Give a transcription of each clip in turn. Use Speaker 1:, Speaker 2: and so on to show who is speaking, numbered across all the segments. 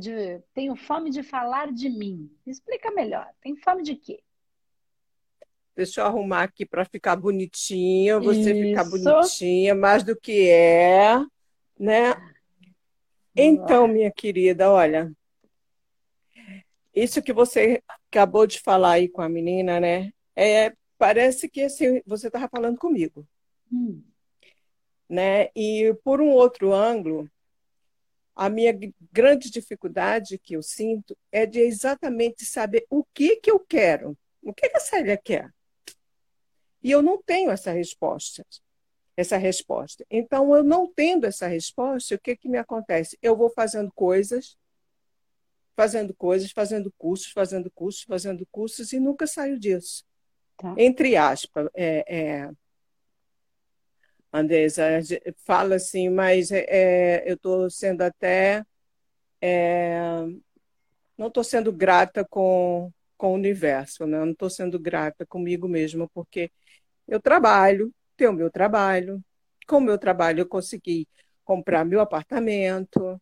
Speaker 1: de tenho fome de falar de mim. Explica melhor. Tem fome de quê?
Speaker 2: Deixa eu arrumar aqui para ficar bonitinha, você Isso. ficar bonitinha, mais do que é, né? Então, minha querida, olha, isso que você acabou de falar aí com a menina, né? É, parece que assim, você estava falando comigo. Hum. Né? E por um outro ângulo, a minha grande dificuldade que eu sinto é de exatamente saber o que, que eu quero. O que, que a Célia quer? E eu não tenho essa resposta. Essa resposta. Então, eu não tendo essa resposta, o que, que me acontece? Eu vou fazendo coisas, fazendo coisas, fazendo cursos, fazendo cursos, fazendo cursos, e nunca saio disso. Tá. Entre aspas, é, é, Andresa, fala assim, mas é, é eu estou sendo até. É, não estou sendo grata com, com o universo, né? não estou sendo grata comigo mesma, porque eu trabalho, tenho meu trabalho, com o meu trabalho eu consegui comprar meu apartamento.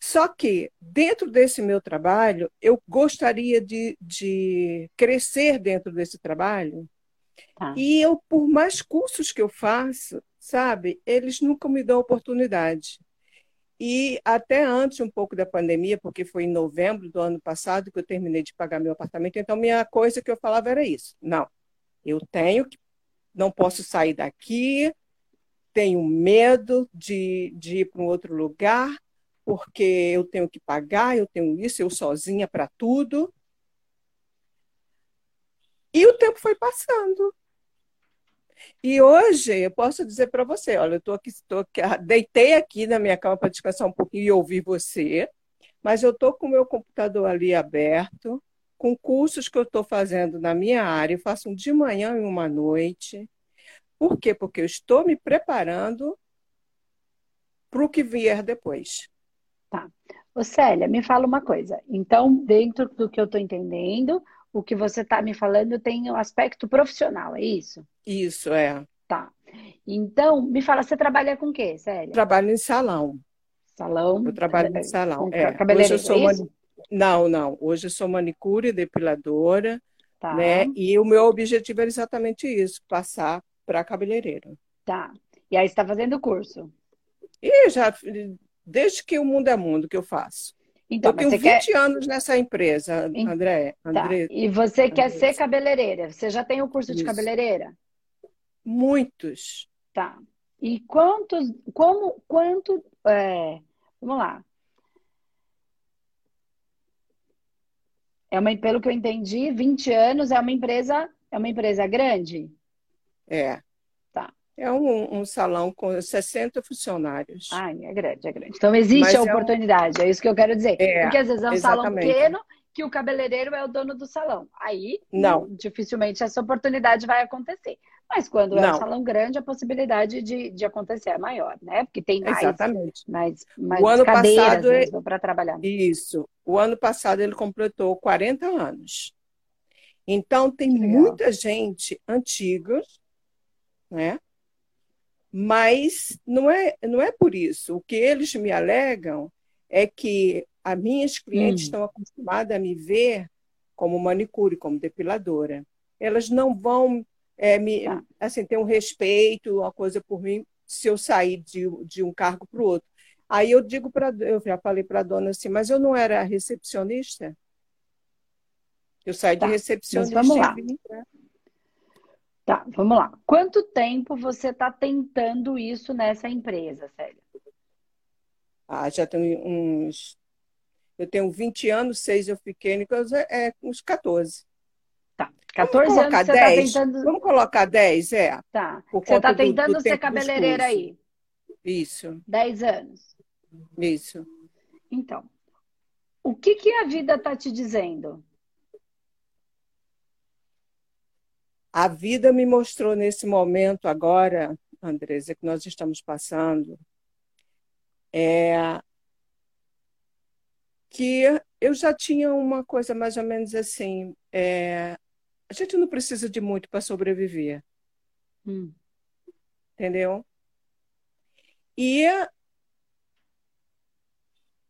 Speaker 2: Só que, dentro desse meu trabalho, eu gostaria de, de crescer dentro desse trabalho Tá. E eu, por mais cursos que eu faço, sabe, eles nunca me dão oportunidade. E até antes um pouco da pandemia, porque foi em novembro do ano passado que eu terminei de pagar meu apartamento, então minha coisa que eu falava era isso. Não, eu tenho que, não posso sair daqui, tenho medo de, de ir para um outro lugar, porque eu tenho que pagar, eu tenho isso, eu sozinha para tudo. E o tempo foi passando. E hoje eu posso dizer para você, olha, eu estou aqui, tô aqui, ah, deitei aqui na minha cama para descansar um pouquinho e ouvir você, mas eu estou com o meu computador ali aberto, com cursos que eu estou fazendo na minha área, eu faço um de manhã e uma noite. Por quê? Porque eu estou me preparando para o que vier depois.
Speaker 1: Tá. Ô, Célia, me fala uma coisa. Então, dentro do que eu estou entendendo, o que você está me falando tem um aspecto profissional, é isso?
Speaker 2: Isso, é.
Speaker 1: Tá. Então, me fala, você trabalha com o quê, Célia?
Speaker 2: Trabalho em salão.
Speaker 1: Salão?
Speaker 2: Eu trabalho em salão. É. Hoje eu sou mani... Não, não. Hoje eu sou manicure, depiladora, tá. né? E o meu objetivo é exatamente isso, passar para cabeleireiro.
Speaker 1: Tá. E aí você está fazendo o curso?
Speaker 2: E já, desde que o mundo é mundo que eu faço. Então, eu tenho 20 quer... anos nessa empresa, André.
Speaker 1: Tá. E você André. quer ser cabeleireira? Você já tem o curso Isso. de cabeleireira?
Speaker 2: Muitos.
Speaker 1: Tá. E quantos, como, quanto, é, vamos lá. É uma, pelo que eu entendi, 20 anos é uma empresa, é uma empresa grande?
Speaker 2: É. É um, um, salão com 60 funcionários.
Speaker 1: Ah, é grande, é grande. Então existe Mas a oportunidade, é, um... é, isso que eu quero dizer. É, Porque às vezes é um exatamente. salão pequeno que o cabeleireiro é o dono do salão. Aí, não. dificilmente essa oportunidade vai acontecer. Mas quando não. é um salão grande, a possibilidade de, de acontecer é maior, né? Porque tem mais, Exatamente. mais, mais o ano passado, para trabalhar.
Speaker 2: Isso. O ano passado ele completou 40 anos. Então, tem muita gente antiga, né? Mas não é, não é por isso. O que eles me alegam é que as minhas clientes hum. estão acostumadas a me ver como manicure, como depiladora. Elas não vão é, me, tá. assim, ter um respeito, uma coisa por mim, se eu sair de, de um cargo para o outro. Aí eu digo para, eu já falei para a dona assim, mas eu não era recepcionista? Eu saí tá. de recepcionista.
Speaker 1: Mas vamos lá. Tá, vamos lá. Quanto tempo você está tentando isso nessa empresa, Célia?
Speaker 2: Ah, já tem uns. Eu tenho 20 anos, seis eu fiquei, é, é uns 14.
Speaker 1: Tá. 14 Vamos anos você está tentando.
Speaker 2: Vamos colocar 10, é.
Speaker 1: Tá. você está tentando do, do ser cabeleireira aí.
Speaker 2: Isso.
Speaker 1: 10 anos.
Speaker 2: Isso.
Speaker 1: Então, o que, que a vida está te dizendo?
Speaker 2: A vida me mostrou nesse momento agora, Andresa, que nós estamos passando, é, que eu já tinha uma coisa mais ou menos assim. É, a gente não precisa de muito para sobreviver. Hum. Entendeu? E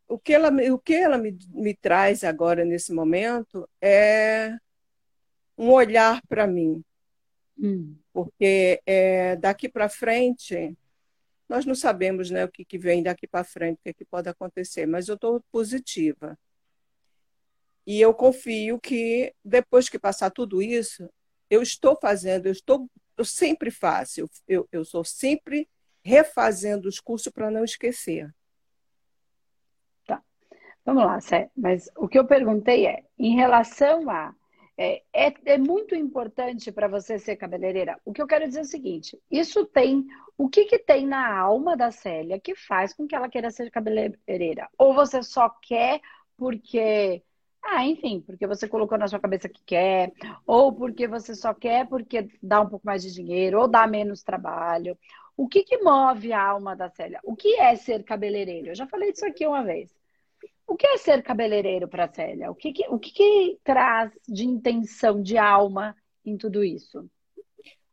Speaker 2: o que ela, o que ela me, me traz agora, nesse momento, é um olhar para mim. Hum. Porque é, daqui para frente, nós não sabemos né, o que, que vem daqui para frente, o que, que pode acontecer, mas eu estou positiva. E eu confio que depois que passar tudo isso, eu estou fazendo, eu estou, eu sempre faço, eu, eu, eu sou sempre refazendo os cursos para não esquecer.
Speaker 1: Tá. Vamos lá, Sé. Mas o que eu perguntei é, em relação a é, é, é, muito importante para você ser cabeleireira. O que eu quero dizer é o seguinte: isso tem. O que, que tem na alma da Célia que faz com que ela queira ser cabeleireira? Ou você só quer porque ah, enfim, porque você colocou na sua cabeça que quer, ou porque você só quer porque dá um pouco mais de dinheiro, ou dá menos trabalho. O que, que move a alma da Célia? O que é ser cabeleireiro? Eu já falei disso aqui uma vez. O que é ser cabeleireiro para a Célia? O, que, que, o que, que traz de intenção, de alma em tudo isso?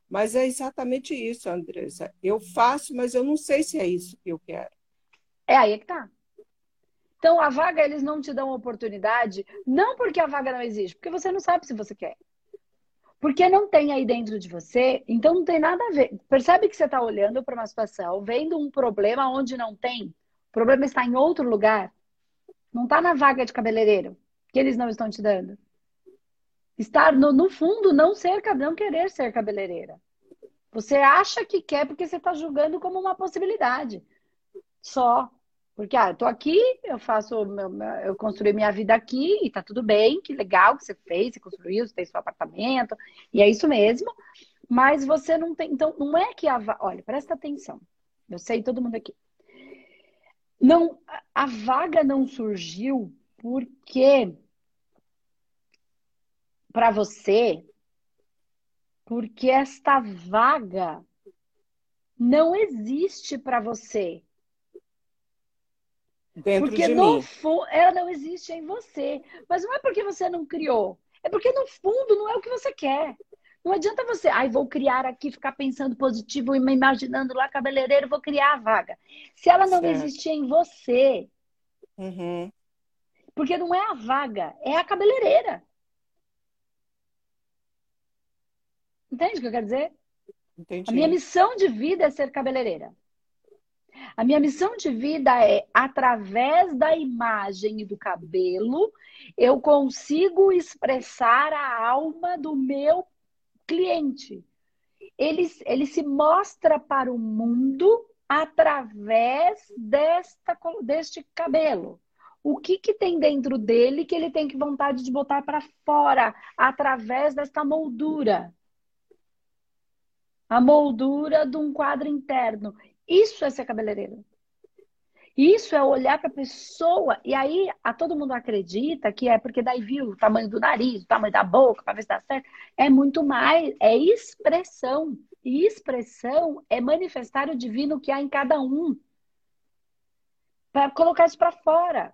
Speaker 2: Mas é exatamente isso, Andressa. Eu faço, mas eu não sei se é isso que eu quero.
Speaker 1: É aí que tá. Então, a vaga, eles não te dão oportunidade, não porque a vaga não existe, porque você não sabe se você quer. Porque não tem aí dentro de você, então não tem nada a ver. Percebe que você está olhando para uma situação, vendo um problema onde não tem. O problema está em outro lugar. Não está na vaga de cabeleireiro, que eles não estão te dando. Estar no, no fundo, não ser, não querer ser cabeleireira. Você acha que quer porque você está julgando como uma possibilidade. Só. Porque, ah, eu tô aqui, eu faço, eu construí minha vida aqui e tá tudo bem, que legal que você fez, você construiu, você tem seu apartamento, e é isso mesmo. Mas você não tem. Então, não é que a. Olha, presta atenção. Eu sei todo mundo aqui. Não, a vaga não surgiu porque para você, porque esta vaga não existe para você
Speaker 2: dentro
Speaker 1: porque
Speaker 2: de
Speaker 1: no
Speaker 2: mim.
Speaker 1: fundo ela não existe em você. Mas não é porque você não criou. É porque no fundo não é o que você quer. Não adianta você, ai, vou criar aqui, ficar pensando positivo e me imaginando lá cabeleireiro, vou criar a vaga. Se ela não certo. existir em você,
Speaker 2: uhum.
Speaker 1: porque não é a vaga, é a cabeleireira. Entende o que eu quero dizer?
Speaker 2: Entendi.
Speaker 1: A minha missão de vida é ser cabeleireira. A minha missão de vida é, através da imagem e do cabelo, eu consigo expressar a alma do meu cliente. Ele, ele se mostra para o mundo através desta, deste cabelo. O que, que tem dentro dele que ele tem que vontade de botar para fora através desta moldura? A moldura de um quadro interno. Isso é ser cabeleireiro. Isso é olhar para a pessoa e aí a todo mundo acredita que é porque daí viu o tamanho do nariz, o tamanho da boca, para ver se dá certo. É muito mais, é expressão. E expressão é manifestar o divino que há em cada um. Para colocar isso para fora.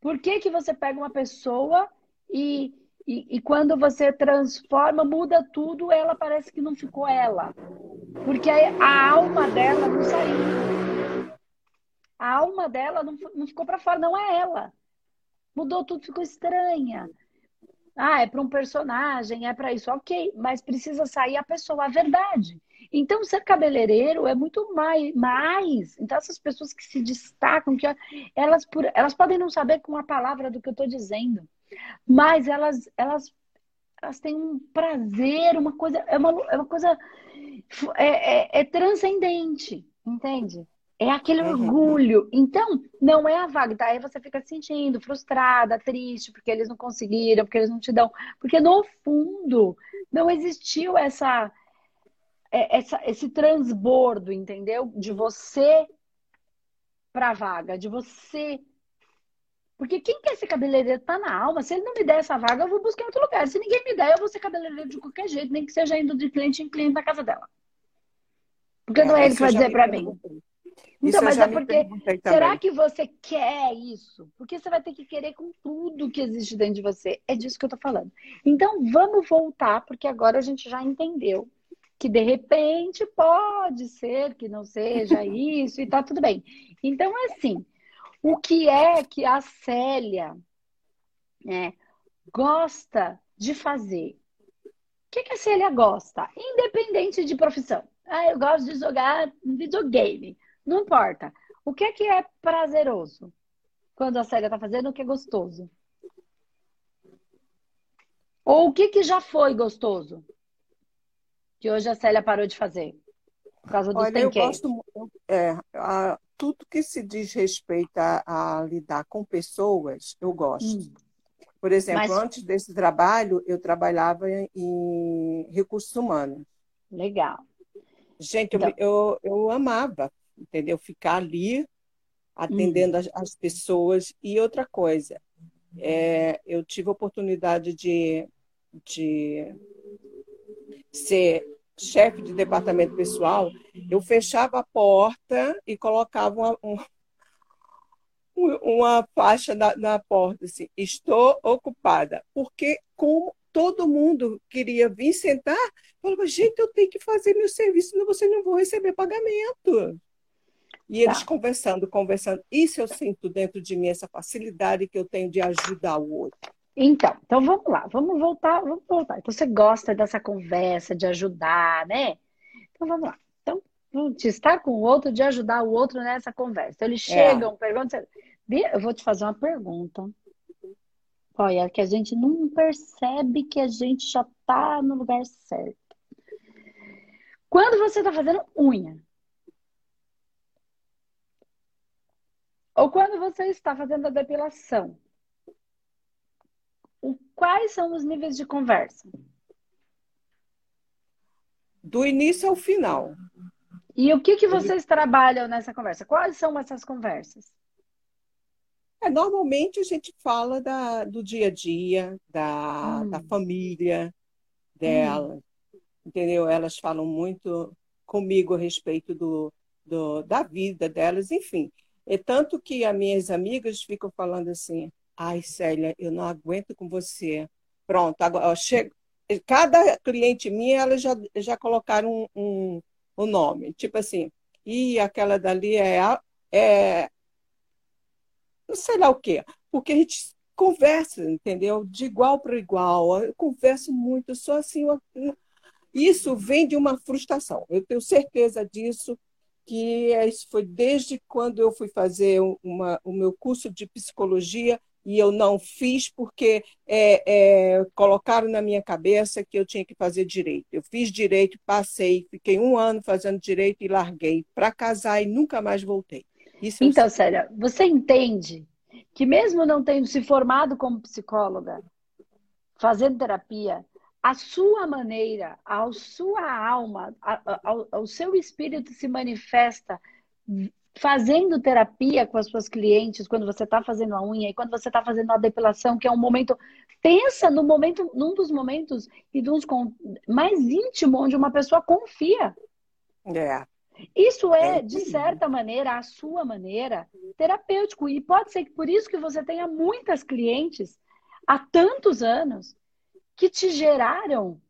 Speaker 1: Por que, que você pega uma pessoa e e, e, quando você transforma, muda tudo, ela parece que não ficou ela. Porque a alma dela não saiu. A alma dela não, não ficou para fora, não é ela. Mudou tudo, ficou estranha. Ah, é para um personagem, é para isso, ok, mas precisa sair a pessoa, a verdade. Então, ser cabeleireiro é muito mais, mais. Então, essas pessoas que se destacam, que elas, elas podem não saber com a palavra do que eu estou dizendo, mas elas, elas, elas têm um prazer, uma coisa, é uma, é uma coisa é, é, é transcendente, entende? É aquele uhum. orgulho. Então, não é a vaga. Tá? Aí você fica se sentindo frustrada, triste, porque eles não conseguiram, porque eles não te dão. Porque no fundo, não existiu essa, é, essa esse transbordo, entendeu? De você para a vaga, de você porque quem quer ser cabeleireiro tá na alma. Se ele não me der essa vaga, eu vou buscar em outro lugar. Se ninguém me der, eu vou ser cabeleireiro de qualquer jeito, nem que seja indo de cliente em cliente na casa dela. Porque não é, é ele que vai dizer para mim. Então, mas é porque. Será que você quer isso? Porque você vai ter que querer com tudo que existe dentro de você. É disso que eu tô falando. Então, vamos voltar, porque agora a gente já entendeu que de repente pode ser que não seja isso e tá tudo bem. Então, é assim, o que é que a Célia né, gosta de fazer? O que, que a Célia gosta? Independente de profissão. Ah, eu gosto de jogar videogame. Não importa. O que é que é prazeroso? Quando a Célia está fazendo o que é gostoso? Ou o que, que já foi gostoso? Que hoje a Célia parou de fazer? Por causa do
Speaker 2: Olha, eu gosto é, a, tudo que se diz respeito a, a lidar com pessoas, eu gosto. Hum. Por exemplo, Mas... antes desse trabalho, eu trabalhava em recursos humanos.
Speaker 1: Legal.
Speaker 2: Gente, então... eu, eu, amava, entendeu? Ficar ali atendendo hum. as, as, pessoas. E outra coisa, é, eu tive a oportunidade de, de ser chefe de departamento pessoal, eu fechava a porta e colocava uma, um, uma faixa na, na, porta, assim, estou ocupada. Porque como todo mundo queria vir sentar, falava, gente, eu tenho que fazer meu serviço, senão você não vou receber pagamento. E eles tá. conversando, conversando. Isso eu sinto dentro de mim, essa facilidade que eu tenho de ajudar o outro.
Speaker 1: Então, então vamos lá, vamos voltar, vamos voltar. Então você gosta dessa conversa, de ajudar, né? Então vamos lá. Então, de estar com o outro, de ajudar o outro nessa conversa. Então, eles é. chegam, é. perguntam. Eu vou te fazer uma pergunta. Olha, que a gente não percebe que a gente já está no lugar certo. Quando você está fazendo unha, ou quando você está fazendo a depilação, quais são os níveis de conversa?
Speaker 2: Do início ao final.
Speaker 1: E o que, que vocês trabalham nessa conversa? Quais são essas conversas?
Speaker 2: É, normalmente a gente fala da, do dia a dia, da, hum. da família dela, hum. entendeu? Elas falam muito comigo a respeito do, do, da vida delas, enfim. É tanto que as minhas amigas ficam falando assim, Ai, Célia, eu não aguento com você. Pronto, agora chego. Cada cliente minha, elas já, já colocaram um, um, um nome. Tipo assim, e aquela dali é, é. Não sei lá o quê. Porque a gente conversa, entendeu? De igual para igual. Eu converso muito, só assim. Isso vem de uma frustração. Eu tenho certeza disso, que isso foi desde quando eu fui fazer uma, o meu curso de psicologia e eu não fiz porque é, é, colocaram na minha cabeça que eu tinha que fazer direito. Eu fiz direito, passei, fiquei um ano fazendo direito e larguei para casar e nunca mais voltei.
Speaker 1: Isso então, Célia, você entende que mesmo não tendo se formado como psicóloga, fazendo terapia, a sua maneira, a sua alma, ao seu espírito se manifesta fazendo terapia com as suas clientes, quando você está fazendo a unha e quando você está fazendo a depilação, que é um momento. Pensa no momento, num dos momentos e dos mais íntimo, onde uma pessoa confia.
Speaker 2: É.
Speaker 1: Isso é, de certa maneira, a sua maneira terapêutico. E pode ser que por isso que você tenha muitas clientes há tantos anos que te geraram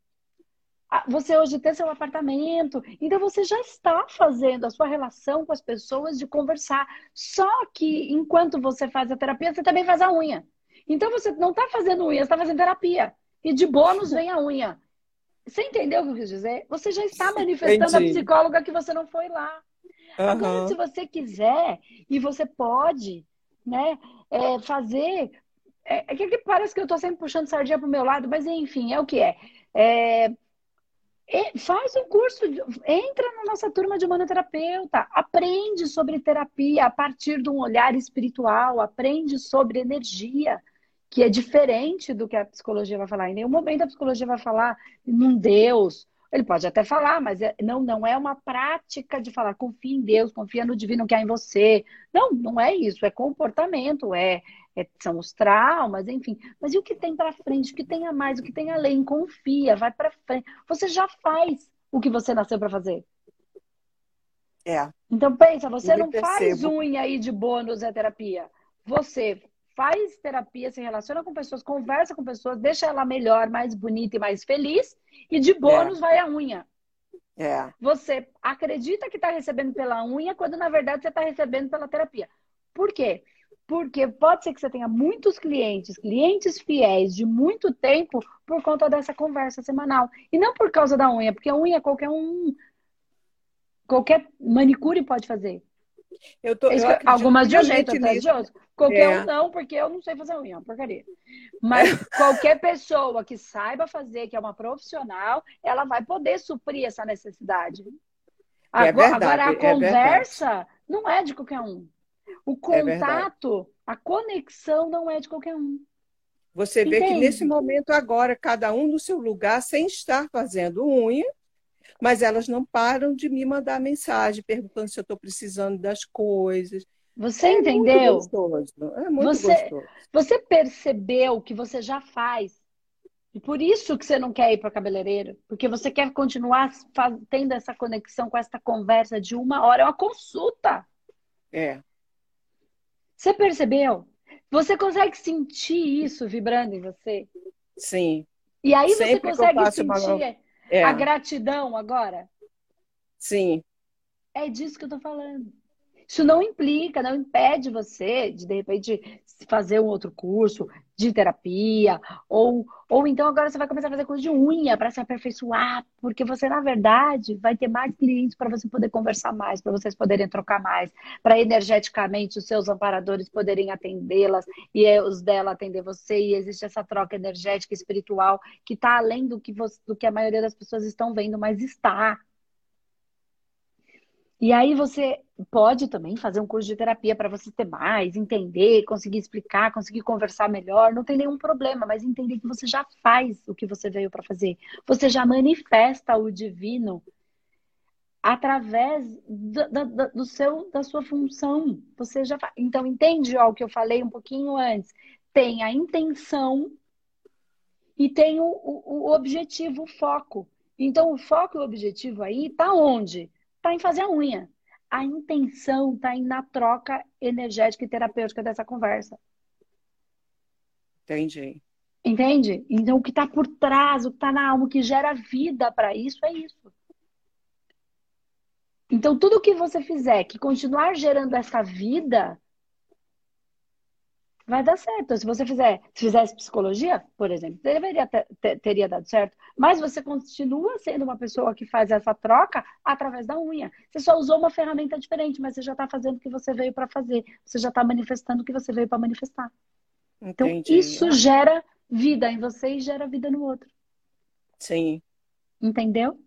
Speaker 1: você hoje tem seu apartamento, então você já está fazendo a sua relação com as pessoas de conversar. Só que enquanto você faz a terapia, você também faz a unha. Então você não está fazendo unha, você está fazendo terapia. E de bônus vem a unha. Você entendeu o que eu quis dizer? Você já está manifestando Entendi. a psicóloga que você não foi lá. Uhum. Agora, se você quiser, e você pode, né, é, fazer. É, é que parece que eu estou sempre puxando sardinha para o meu lado, mas enfim, é o que é. é faz um curso, entra na nossa turma de manoterapeuta, aprende sobre terapia a partir de um olhar espiritual, aprende sobre energia, que é diferente do que a psicologia vai falar. Em nenhum momento a psicologia vai falar num Deus. Ele pode até falar, mas é, não, não é uma prática de falar confia em Deus, confia no divino que há em você. Não, não é isso, é comportamento, é, é, são os traumas, enfim. Mas e o que tem para frente? O que tem a mais? O que tem além? Confia, vai para frente. Você já faz o que você nasceu para fazer.
Speaker 2: É.
Speaker 1: Então pensa, você não percebo. faz unha aí de bônus é terapia. Você faz terapia, se relaciona com pessoas, conversa com pessoas, deixa ela melhor, mais bonita e mais feliz, e de bônus é. vai a unha. É. Você acredita que está recebendo pela unha, quando na verdade você está recebendo pela terapia. Por quê? Porque pode ser que você tenha muitos clientes, clientes fiéis de muito tempo, por conta dessa conversa semanal. E não por causa da unha, porque a unha qualquer um. Qualquer manicure pode fazer. Eu tô, eu Algumas de um jeito, outras de outro. Qualquer é. um não, porque eu não sei fazer unha, é porcaria. Mas qualquer pessoa que saiba fazer, que é uma profissional, ela vai poder suprir essa necessidade. É agora, verdade, agora a é conversa verdade. não é de qualquer um. O é contato, a conexão não é de qualquer um.
Speaker 2: Você vê que nesse momento agora, cada um no seu lugar, sem estar fazendo unha, mas elas não param de me mandar mensagem perguntando se eu estou precisando das coisas.
Speaker 1: Você é entendeu? Muito gostoso. É muito você, gostoso. Você percebeu que você já faz. E por isso que você não quer ir para cabeleireiro. Porque você quer continuar tendo essa conexão com essa conversa de uma hora. É uma consulta.
Speaker 2: É.
Speaker 1: Você percebeu? Você consegue sentir isso vibrando em você?
Speaker 2: Sim.
Speaker 1: E aí Sempre você consegue sentir uma... é. a gratidão agora?
Speaker 2: Sim.
Speaker 1: É disso que eu tô falando. Isso não implica, não impede você de, de repente, fazer um outro curso de terapia, ou, ou então agora você vai começar a fazer curso de unha para se aperfeiçoar, porque você, na verdade, vai ter mais clientes para você poder conversar mais, para vocês poderem trocar mais, para energeticamente os seus amparadores poderem atendê-las e os dela atender você, e existe essa troca energética espiritual que está além do que, você, do que a maioria das pessoas estão vendo, mas está. E aí você pode também fazer um curso de terapia para você ter mais, entender, conseguir explicar, conseguir conversar melhor, não tem nenhum problema, mas entender que você já faz o que você veio para fazer. Você já manifesta o divino através do, do, do, seu da sua função. Você já então entende ó, o que eu falei um pouquinho antes. Tem a intenção e tem o, o, o objetivo, o foco. Então o foco e o objetivo aí tá onde? Está em fazer a unha. A intenção está na troca energética e terapêutica dessa conversa.
Speaker 2: Entendi.
Speaker 1: Entende? Então, o que está por trás, o que está na alma, o que gera vida para isso é isso. Então, tudo que você fizer que continuar gerando essa vida, vai dar certo. Se você fizer, se fizesse psicologia, por exemplo, deveria ter, ter, teria dado certo. Mas você continua sendo uma pessoa que faz essa troca através da unha. Você só usou uma ferramenta diferente, mas você já está fazendo o que você veio para fazer. Você já está manifestando o que você veio para manifestar. Então, Entendi. Então, isso gera vida em você e gera vida no outro.
Speaker 2: Sim.
Speaker 1: Entendeu?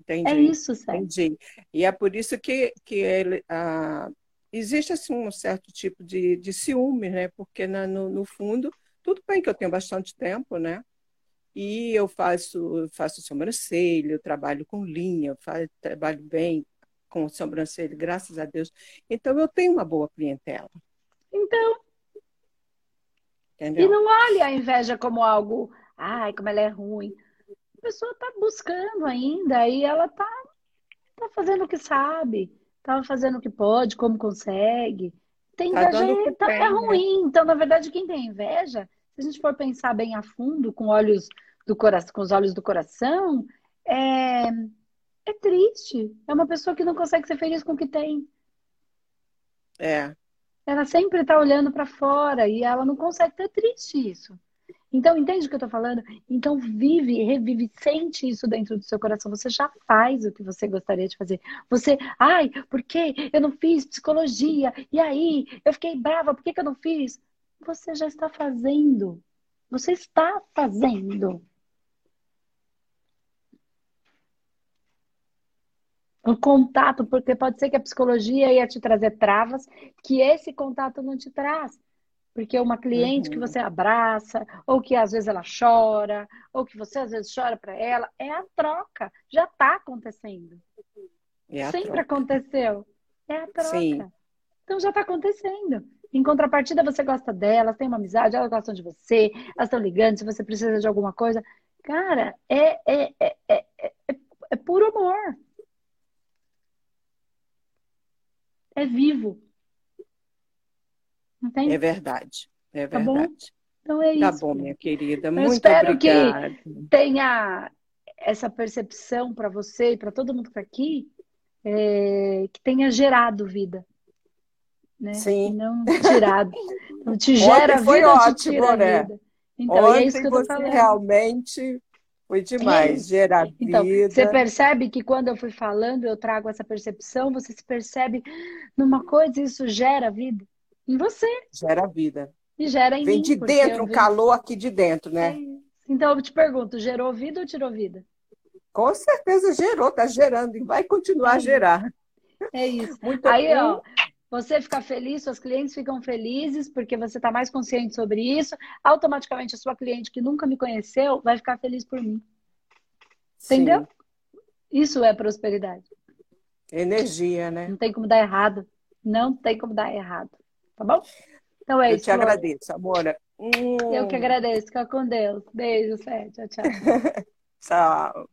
Speaker 2: Entendi.
Speaker 1: É isso, Sérgio.
Speaker 2: Entendi. E é por isso que, que ele, a, existe assim um certo tipo de, de ciúme, né? Porque na, no, no, fundo, tudo bem que eu tenho bastante tempo, né? E eu faço, faço sobrancelha, eu trabalho com linha, faço, trabalho bem com sobrancelha, graças a Deus. Então eu tenho uma boa clientela.
Speaker 1: Então. Entendeu? E não olhe a inveja como algo, ai, como ela é ruim. A pessoa está buscando ainda e ela está tá fazendo o que sabe Tava fazendo o que pode, como consegue. Tem tá inveja, tá, é né? ruim. Então, na verdade, quem tem inveja, se a gente for pensar bem a fundo, com olhos do coração, com os olhos do coração, é, é triste. É uma pessoa que não consegue ser feliz com o que tem.
Speaker 2: É.
Speaker 1: Ela sempre está olhando para fora e ela não consegue ter triste isso. Então, entende o que eu estou falando? Então, vive, revive, sente isso dentro do seu coração. Você já faz o que você gostaria de fazer. Você, ai, por que eu não fiz psicologia? E aí, eu fiquei brava, por que, que eu não fiz? Você já está fazendo. Você está fazendo. O contato, porque pode ser que a psicologia ia te trazer travas que esse contato não te traz. Porque uma cliente uhum. que você abraça, ou que às vezes ela chora, ou que você às vezes chora para ela, é a troca. Já está acontecendo. É Sempre troca. aconteceu. É a troca. Sim. Então já está acontecendo. Em contrapartida, você gosta delas, tem uma amizade, elas gostam de você, elas estão ligando, se você precisa de alguma coisa. Cara, é, é, é, é, é, é puro amor. É vivo.
Speaker 2: Entende? É verdade. É verdade. Tá bom?
Speaker 1: Então é tá
Speaker 2: isso.
Speaker 1: Tá
Speaker 2: bom, minha querida. Eu Muito espero
Speaker 1: obrigada. que tenha essa percepção para você e para todo mundo que está aqui é, que tenha gerado vida. Né?
Speaker 2: Sim.
Speaker 1: Não tirado. Te gera
Speaker 2: Ontem foi
Speaker 1: vida,
Speaker 2: ótimo, né?
Speaker 1: Vida.
Speaker 2: Então, Ontem é isso que eu tô você falando. realmente foi demais, é gerar então, vida.
Speaker 1: Você percebe que quando eu fui falando, eu trago essa percepção, você se percebe numa coisa e isso gera vida em você.
Speaker 2: Gera vida.
Speaker 1: E gera em
Speaker 2: Vem
Speaker 1: mim.
Speaker 2: de dentro, um calor aqui de dentro, né? É
Speaker 1: então eu te pergunto, gerou vida ou tirou vida?
Speaker 2: Com certeza gerou, está gerando e vai continuar a gerar.
Speaker 1: É isso. Muito Aí, ó, você fica feliz, seus clientes ficam felizes porque você está mais consciente sobre isso. Automaticamente, a sua cliente que nunca me conheceu vai ficar feliz por mim. Entendeu? Sim. Isso é prosperidade.
Speaker 2: Energia, né?
Speaker 1: Não tem como dar errado. Não tem como dar errado. Tá bom?
Speaker 2: Então é Eu isso. Eu te agradeço, amor.
Speaker 1: Hum. Eu que agradeço. Fica com Deus. Beijo, Fé. Tchau, tchau.
Speaker 2: tchau.